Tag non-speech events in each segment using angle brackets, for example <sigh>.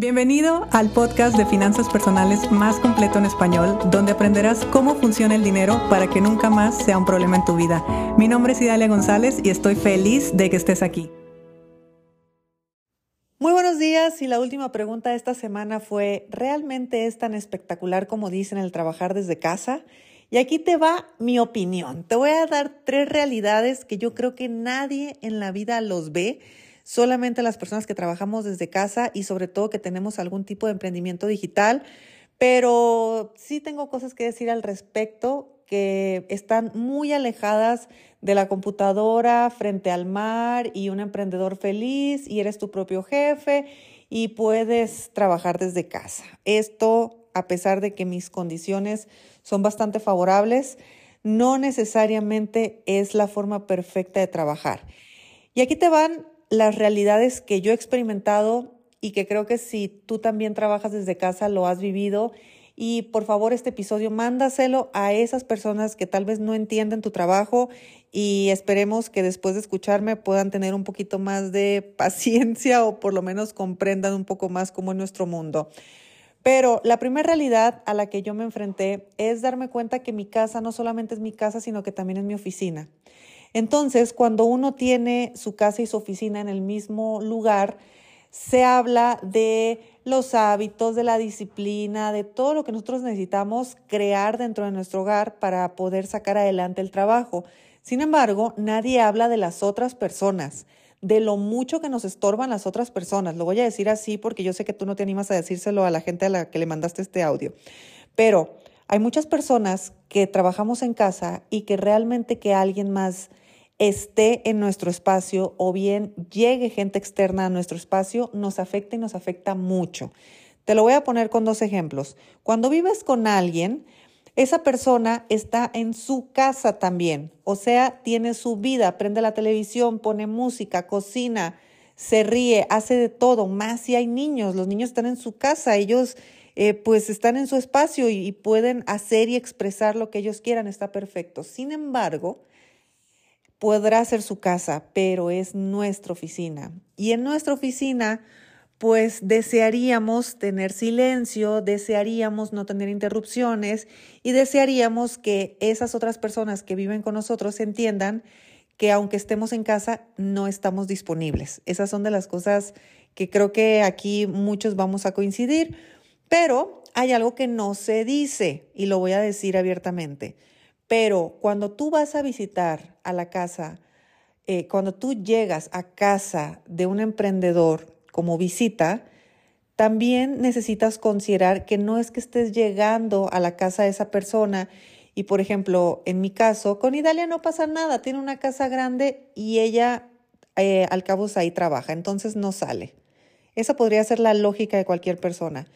Bienvenido al podcast de finanzas personales más completo en español, donde aprenderás cómo funciona el dinero para que nunca más sea un problema en tu vida. Mi nombre es Idalia González y estoy feliz de que estés aquí. Muy buenos días y la última pregunta de esta semana fue, ¿realmente es tan espectacular como dicen el trabajar desde casa? Y aquí te va mi opinión. Te voy a dar tres realidades que yo creo que nadie en la vida los ve solamente las personas que trabajamos desde casa y sobre todo que tenemos algún tipo de emprendimiento digital. Pero sí tengo cosas que decir al respecto que están muy alejadas de la computadora frente al mar y un emprendedor feliz y eres tu propio jefe y puedes trabajar desde casa. Esto, a pesar de que mis condiciones son bastante favorables, no necesariamente es la forma perfecta de trabajar. Y aquí te van las realidades que yo he experimentado y que creo que si tú también trabajas desde casa lo has vivido. Y por favor, este episodio mándaselo a esas personas que tal vez no entienden tu trabajo y esperemos que después de escucharme puedan tener un poquito más de <laughs> paciencia o por lo menos comprendan un poco más cómo es nuestro mundo. Pero la primera realidad a la que yo me enfrenté es darme cuenta que mi casa no solamente es mi casa, sino que también es mi oficina. Entonces, cuando uno tiene su casa y su oficina en el mismo lugar, se habla de los hábitos, de la disciplina, de todo lo que nosotros necesitamos crear dentro de nuestro hogar para poder sacar adelante el trabajo. Sin embargo, nadie habla de las otras personas, de lo mucho que nos estorban las otras personas. Lo voy a decir así porque yo sé que tú no te animas a decírselo a la gente a la que le mandaste este audio. Pero hay muchas personas que trabajamos en casa y que realmente que alguien más esté en nuestro espacio o bien llegue gente externa a nuestro espacio, nos afecta y nos afecta mucho. Te lo voy a poner con dos ejemplos. Cuando vives con alguien, esa persona está en su casa también, o sea, tiene su vida, prende la televisión, pone música, cocina, se ríe, hace de todo, más si hay niños, los niños están en su casa, ellos eh, pues están en su espacio y pueden hacer y expresar lo que ellos quieran, está perfecto. Sin embargo, podrá ser su casa, pero es nuestra oficina. Y en nuestra oficina, pues desearíamos tener silencio, desearíamos no tener interrupciones y desearíamos que esas otras personas que viven con nosotros entiendan que aunque estemos en casa, no estamos disponibles. Esas son de las cosas que creo que aquí muchos vamos a coincidir, pero hay algo que no se dice y lo voy a decir abiertamente. Pero cuando tú vas a visitar a la casa, eh, cuando tú llegas a casa de un emprendedor como visita, también necesitas considerar que no es que estés llegando a la casa de esa persona y, por ejemplo, en mi caso, con Idalia no pasa nada, tiene una casa grande y ella eh, al cabo ahí trabaja, entonces no sale. Esa podría ser la lógica de cualquier persona.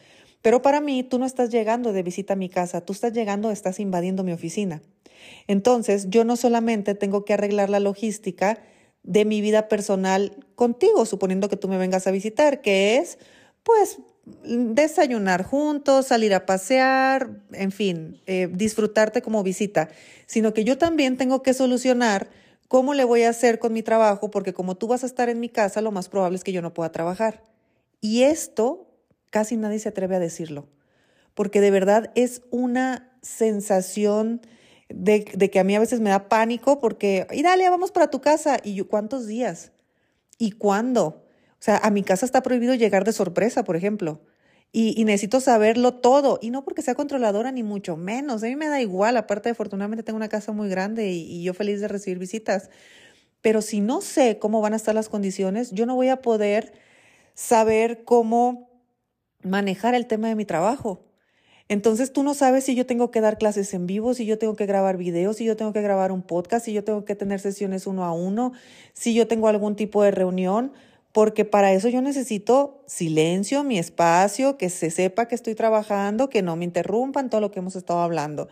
Pero para mí, tú no estás llegando de visita a mi casa, tú estás llegando, estás invadiendo mi oficina. Entonces, yo no solamente tengo que arreglar la logística de mi vida personal contigo, suponiendo que tú me vengas a visitar, que es, pues, desayunar juntos, salir a pasear, en fin, eh, disfrutarte como visita, sino que yo también tengo que solucionar cómo le voy a hacer con mi trabajo, porque como tú vas a estar en mi casa, lo más probable es que yo no pueda trabajar. Y esto casi nadie se atreve a decirlo, porque de verdad es una sensación de, que a mí a veces me da pánico porque, y dale, vamos para tu casa. ¿Y cuántos días? ¿Y cuándo? O sea, a mi casa está prohibido llegar de sorpresa, por ejemplo. Y, necesito saberlo todo. Y no porque sea controladora, ni mucho menos. A mí me da igual. Aparte, afortunadamente, tengo una casa muy grande y, y yo feliz de recibir visitas. Pero si no sé cómo van a estar las condiciones, yo no voy a poder saber cómo manejar el tema de mi trabajo. Entonces tú no sabes si yo tengo que dar clases en vivo, si yo tengo que grabar videos, si yo tengo que grabar un podcast, si yo tengo que tener sesiones uno a uno, si yo tengo algún tipo de reunión, porque para eso yo necesito silencio, mi espacio, que se sepa que estoy trabajando, que no me interrumpan todo lo que hemos estado hablando.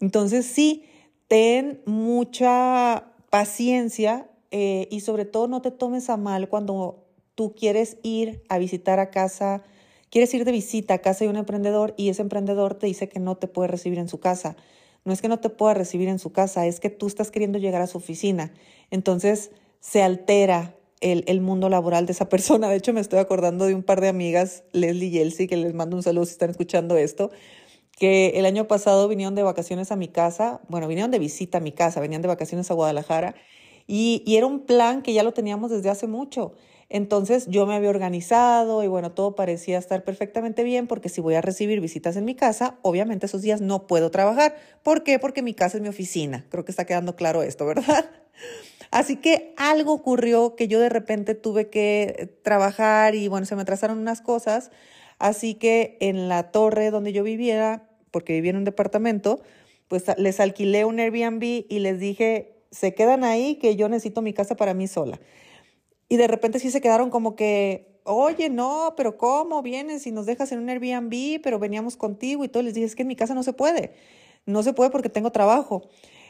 Entonces sí, ten mucha paciencia eh, y sobre todo no te tomes a mal cuando tú quieres ir a visitar a casa Quieres ir de visita a casa de un emprendedor y ese emprendedor te dice que no te puede recibir en su casa. No es que no te pueda recibir en su casa, es que tú estás queriendo llegar a su oficina. Entonces se altera el, mundo laboral de esa <laughs> persona. De hecho, me estoy acordando de un par de amigas, Leslie y Elsie, que les mando un saludo si están escuchando esto, que el año pasado vinieron de vacaciones a mi casa, bueno, vinieron de visita a mi casa, venían de vacaciones a Guadalajara, y era un plan que ya lo teníamos desde hace mucho. Entonces yo me había organizado y bueno, todo parecía estar perfectamente bien porque si voy a recibir visitas en mi casa, obviamente esos días no puedo trabajar. ¿Por qué? Porque mi casa es mi oficina. Creo que está quedando claro esto, ¿verdad? <laughs> Así que algo ocurrió que yo de repente tuve que trabajar y bueno, se me atrasaron unas cosas. Así que en la torre donde yo viviera, porque vivía en un departamento, pues les alquilé un Airbnb y les dije, se quedan ahí que yo necesito mi casa para mí sola. Y de repente sí se quedaron como que, oye, no, pero ¿cómo vienes si nos dejas en un Airbnb, pero veníamos contigo y todo? Les dije, es que en mi casa no se puede. No se puede porque tengo trabajo.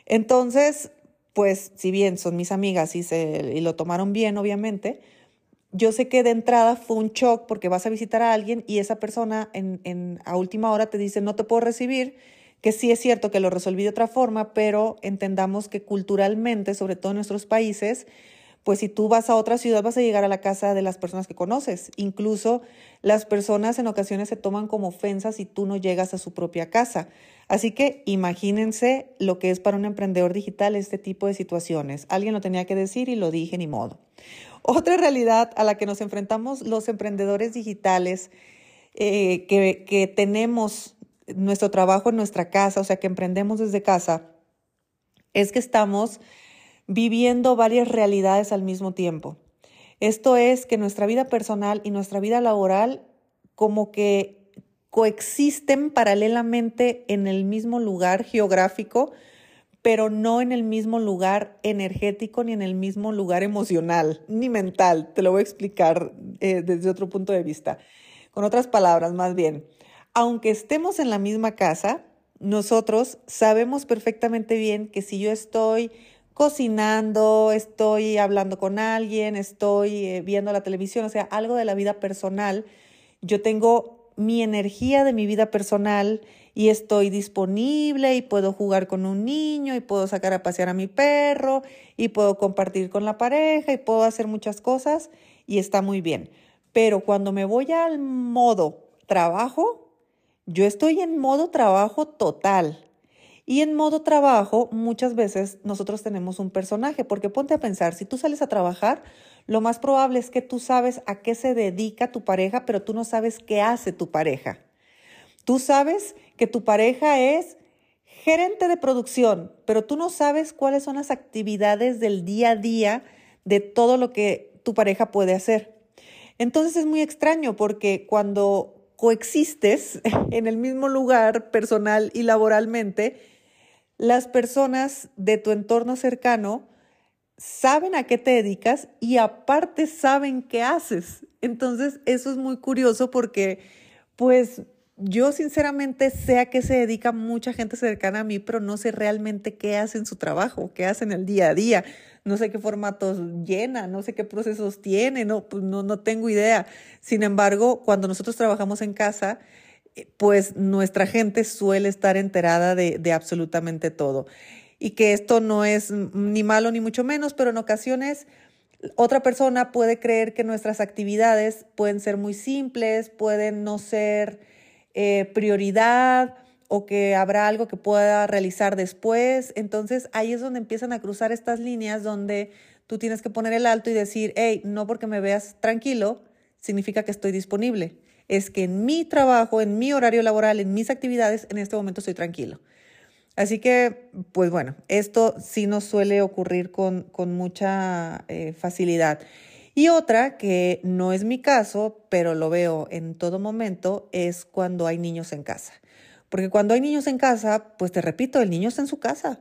Entonces, pues, si bien son mis amigas y, se, y lo tomaron bien, obviamente, yo sé que de entrada fue un shock porque vas a visitar a alguien y esa persona en, en, a última hora te dice, no te puedo recibir, que sí es cierto que lo resolví de otra forma, pero entendamos que culturalmente, sobre todo en nuestros países, pues si tú vas a otra ciudad vas a llegar a la casa de las personas que conoces. Incluso las personas en ocasiones se toman como ofensas si tú no llegas a su propia casa. Así que imagínense lo que es para un emprendedor digital este tipo de situaciones. Alguien lo tenía que decir y lo dije ni modo. Otra realidad a la que nos enfrentamos los emprendedores digitales eh, que, que tenemos nuestro trabajo en nuestra casa, o sea, que emprendemos desde casa, es que estamos viviendo varias realidades al mismo tiempo. Esto es que nuestra vida personal y nuestra vida laboral como que coexisten paralelamente en el mismo lugar geográfico, pero no en el mismo lugar energético ni en el mismo lugar emocional ni mental. Te lo voy a explicar eh, desde otro punto de vista. Con otras palabras, más bien, aunque estemos en la misma casa, nosotros sabemos perfectamente bien que si yo estoy cocinando, estoy hablando con alguien, estoy eh, viendo la televisión, o sea, algo de la vida personal. Yo tengo mi energía de mi vida personal y estoy disponible y puedo jugar con un niño y puedo sacar a pasear a mi perro y puedo compartir con la pareja y puedo hacer muchas cosas y está muy bien. Pero cuando me voy al modo trabajo, yo estoy en modo trabajo total. Y en modo trabajo, muchas veces nosotros tenemos un personaje, porque ponte a pensar, si tú sales a trabajar, lo más probable es que tú sabes a qué se dedica tu pareja, pero tú no sabes qué hace tu pareja. Tú sabes que tu pareja es gerente de producción, pero tú no sabes cuáles son las actividades del día a día de todo lo que tu pareja puede hacer. Entonces es muy extraño porque cuando coexistes <laughs> en el mismo lugar personal y laboralmente, las personas de tu entorno cercano saben a qué te dedicas y aparte saben qué haces. Entonces, eso es muy curioso porque, pues, yo sinceramente sé a qué se dedica mucha gente cercana a mí, pero no sé realmente qué hacen su trabajo, qué hacen el día a día. No sé qué formatos llena, no sé qué procesos tiene, no, pues no, no tengo idea. Sin embargo, cuando nosotros trabajamos en casa, pues nuestra gente suele estar enterada de, de, absolutamente todo. Y que esto no es ni malo ni mucho menos, pero en ocasiones otra persona puede creer que nuestras actividades pueden ser muy simples, pueden no ser eh, prioridad o que habrá algo que pueda realizar después. Entonces ahí es donde empiezan a cruzar estas líneas donde tú tienes que poner el alto y decir, hey, no porque me veas tranquilo, significa que estoy disponible es que en mi trabajo, en mi horario laboral, en mis actividades, en este momento estoy tranquilo. Así que, pues bueno, esto sí nos suele ocurrir con, con mucha eh, facilidad. Y otra, que no es mi caso, pero lo veo en todo momento, es cuando hay niños en casa. Porque cuando hay niños en casa, pues te repito, el niño está en su casa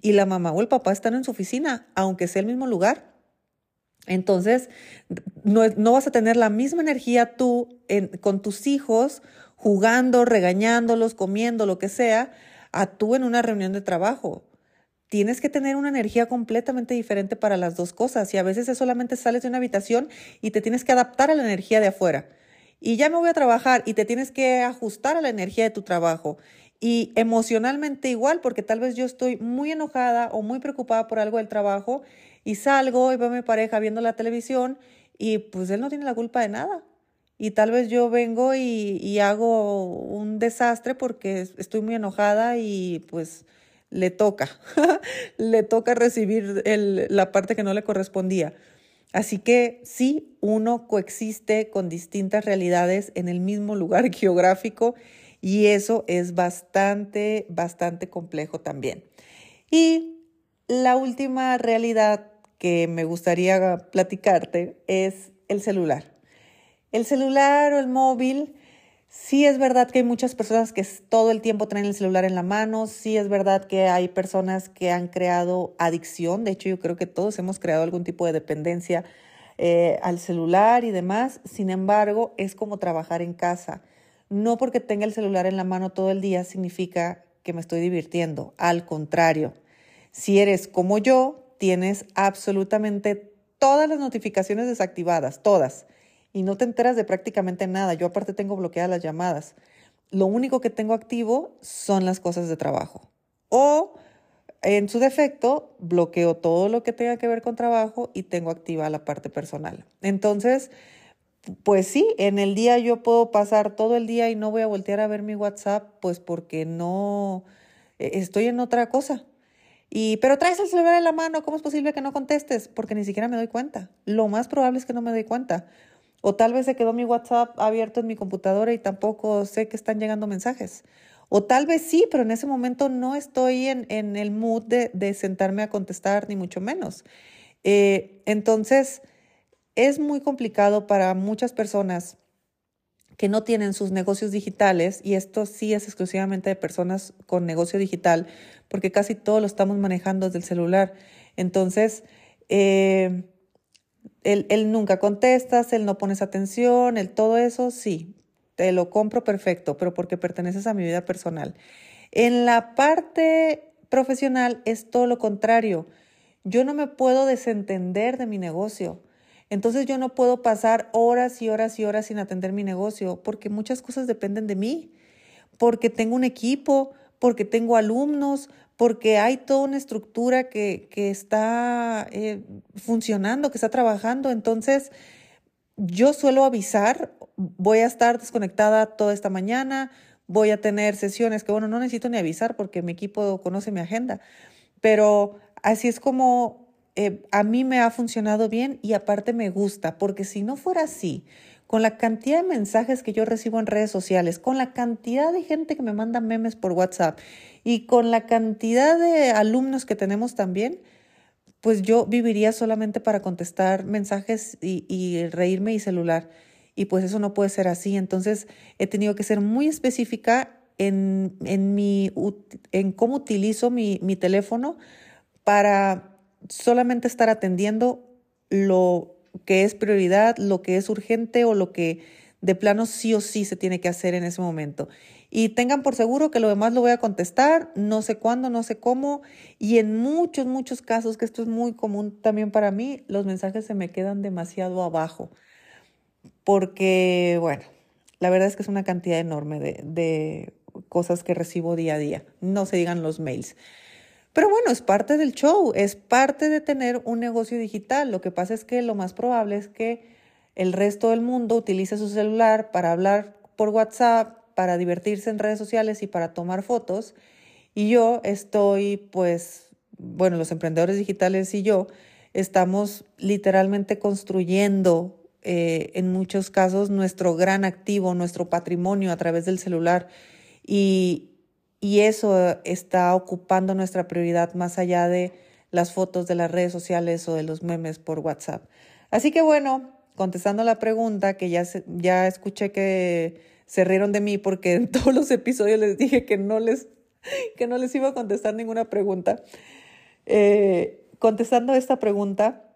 y la mamá o el papá están en su oficina, aunque sea el mismo lugar. Entonces, no, vas a tener la misma energía tú con tus hijos jugando, regañándolos, comiendo, lo que sea, a tú en una reunión de trabajo. Tienes que tener una energía completamente diferente para las dos cosas y a veces es solamente sales de una habitación y te tienes que adaptar a la energía de afuera. Y ya me voy a trabajar y te tienes que ajustar a la energía de tu trabajo. Y emocionalmente igual, porque tal vez yo estoy muy enojada o muy preocupada por algo del trabajo Y salgo y veo a mi pareja viendo la televisión y pues él no tiene la culpa de nada. Y tal vez yo vengo y, hago un desastre porque estoy muy enojada y pues le toca, <laughs> le toca recibir la parte que no le correspondía. Así que sí, uno coexiste con distintas realidades en el mismo lugar <laughs> geográfico y eso es bastante, bastante complejo también. Y la última realidad que me gustaría platicarte es el celular. El celular o el móvil, sí es verdad que hay muchas personas que todo el tiempo traen el celular en la mano, sí es verdad que hay personas que han creado adicción, de hecho yo creo que todos hemos creado algún tipo de dependencia eh, al celular y demás, sin embargo es como trabajar en casa. No porque tenga el celular en la mano todo el día significa que me estoy divirtiendo, al contrario. Si eres como yo, tienes absolutamente todas las notificaciones desactivadas, todas, y no te enteras de prácticamente nada. Yo aparte tengo bloqueadas las llamadas. Lo único que tengo activo son las cosas de trabajo. O en su defecto, bloqueo todo lo que tenga que ver con trabajo y tengo activa la parte personal. Entonces, pues sí, en el día yo puedo pasar todo el día y no voy a voltear a ver mi WhatsApp, pues porque no eh, estoy en otra cosa. Y, pero traes el celular en la mano, ¿cómo es posible que no contestes? Porque ni siquiera me doy cuenta. Lo más probable es que no me doy cuenta. O tal vez se quedó mi WhatsApp abierto en mi computadora y tampoco sé que están llegando mensajes. O tal vez sí, pero en ese momento no estoy en, en el mood de, de, sentarme a contestar, ni mucho menos. Eh, entonces, es muy complicado para muchas personas que no tienen sus negocios digitales, y esto sí es exclusivamente de personas con negocio digital, porque casi todo lo estamos manejando desde el celular. Entonces, eh, él, nunca contestas, él no pones atención, él todo eso, sí, te lo compro perfecto, pero porque perteneces a mi vida personal. En la parte profesional es todo lo contrario. Yo no me puedo desentender de mi negocio. Entonces yo no puedo pasar horas y horas y horas sin atender mi negocio porque muchas cosas dependen de mí, porque tengo un equipo, porque tengo alumnos, porque hay toda una estructura que, está eh, funcionando, que está trabajando. Entonces, yo suelo avisar, voy a estar desconectada toda esta mañana, voy a tener sesiones que, bueno, no necesito ni avisar porque mi equipo conoce mi agenda, pero así es como eh, a mí me ha funcionado bien y aparte me gusta, porque si no fuera así, con la cantidad de mensajes que yo recibo en redes sociales, con la cantidad de gente que me manda memes por WhatsApp y con la cantidad de alumnos que tenemos también, pues yo viviría solamente para contestar mensajes y, reírme y celular. Y pues eso no puede ser así. Entonces he tenido que ser muy específica en, en, mi, en cómo utilizo mi, mi teléfono para solamente estar atendiendo lo que es prioridad, lo que es urgente o lo que de plano sí o sí se tiene que hacer en ese momento. Y tengan por seguro que lo demás lo voy a contestar, no sé cuándo, no sé cómo. Y en muchos, muchos casos, que esto es muy común también para mí, los mensajes se me quedan demasiado abajo. Porque, bueno, la verdad es que es una cantidad enorme de, de cosas que recibo día a día. No se digan los mails. Pero bueno, es parte del show, es parte de tener un negocio digital. Lo que pasa es que lo más probable es que el resto del mundo utilice su celular para hablar por WhatsApp, para divertirse en redes sociales y para tomar fotos. Y yo estoy, pues, bueno, los emprendedores digitales y yo estamos literalmente construyendo eh, en muchos casos nuestro gran activo, nuestro patrimonio a través del celular. Y, y eso está ocupando nuestra prioridad más allá de las fotos de las redes sociales o de los memes por WhatsApp. Así que bueno, contestando la pregunta que ya, ya escuché que se rieron de mí porque en <laughs> todos los episodios les dije que no les, que no les iba a contestar ninguna pregunta. Eh, contestando esta pregunta,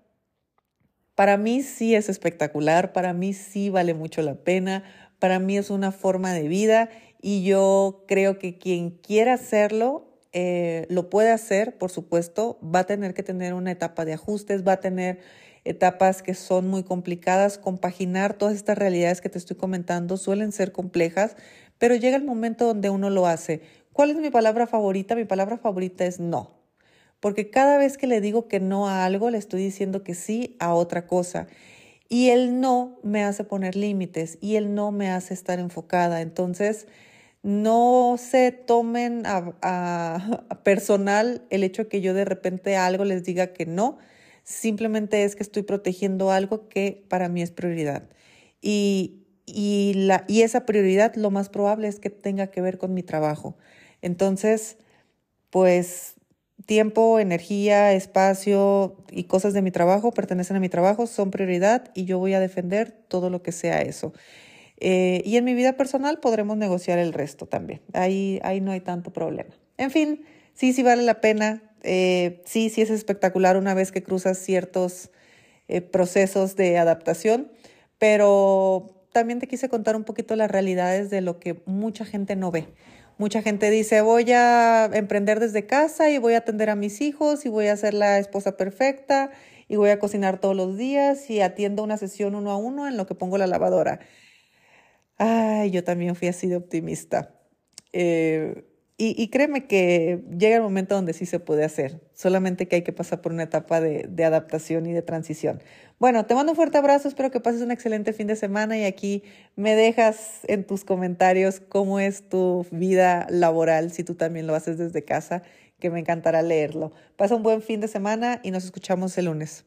para mí sí es espectacular, para mí sí vale mucho la pena, para mí es una forma de vida y yo creo que quien quiera hacerlo, eh, lo puede hacer, por supuesto, va a tener que tener una etapa de ajustes, va a tener etapas que son muy complicadas. Compaginar todas estas realidades que te estoy comentando suelen ser complejas, pero llega el momento donde uno lo hace. ¿Cuál es mi palabra favorita? Mi palabra favorita es no. porque cada vez que le digo que no a algo, le estoy diciendo que sí a otra cosa. Y el no me hace poner límites y el no me hace estar enfocada. Entonces, no se tomen a, personal el hecho que yo de repente a algo les diga que no. Simplemente es que estoy protegiendo algo que para mí es prioridad. Y, y, la, y esa prioridad lo más probable es que tenga que ver con mi trabajo. Entonces, pues tiempo, energía, espacio y cosas de mi trabajo pertenecen a mi trabajo, son prioridad y yo voy a defender todo lo que sea eso. Eh, y en mi vida personal podremos negociar el resto también. Ahí, ahí no hay tanto problema. En fin, sí, sí vale la pena. Eh, sí, sí es espectacular una vez que cruzas ciertos eh, procesos de adaptación, pero también te quise contar un poquito las realidades de lo que mucha gente no ve. Mucha gente dice, voy a emprender desde casa y voy a atender a mis hijos y voy a ser la esposa perfecta y voy a cocinar todos los días y atiendo una sesión uno a uno en lo que pongo la lavadora. Ay, yo también fui así de optimista. Eh, y, créeme que llega el momento donde sí se puede hacer, solamente que hay que pasar por una etapa de, de, adaptación y de transición. Bueno, te mando un fuerte abrazo, espero que pases un excelente fin de semana y aquí me dejas en tus comentarios cómo es tu vida laboral, si tú también lo haces desde casa, que me encantará leerlo. Pasa un buen fin de semana y nos escuchamos el lunes.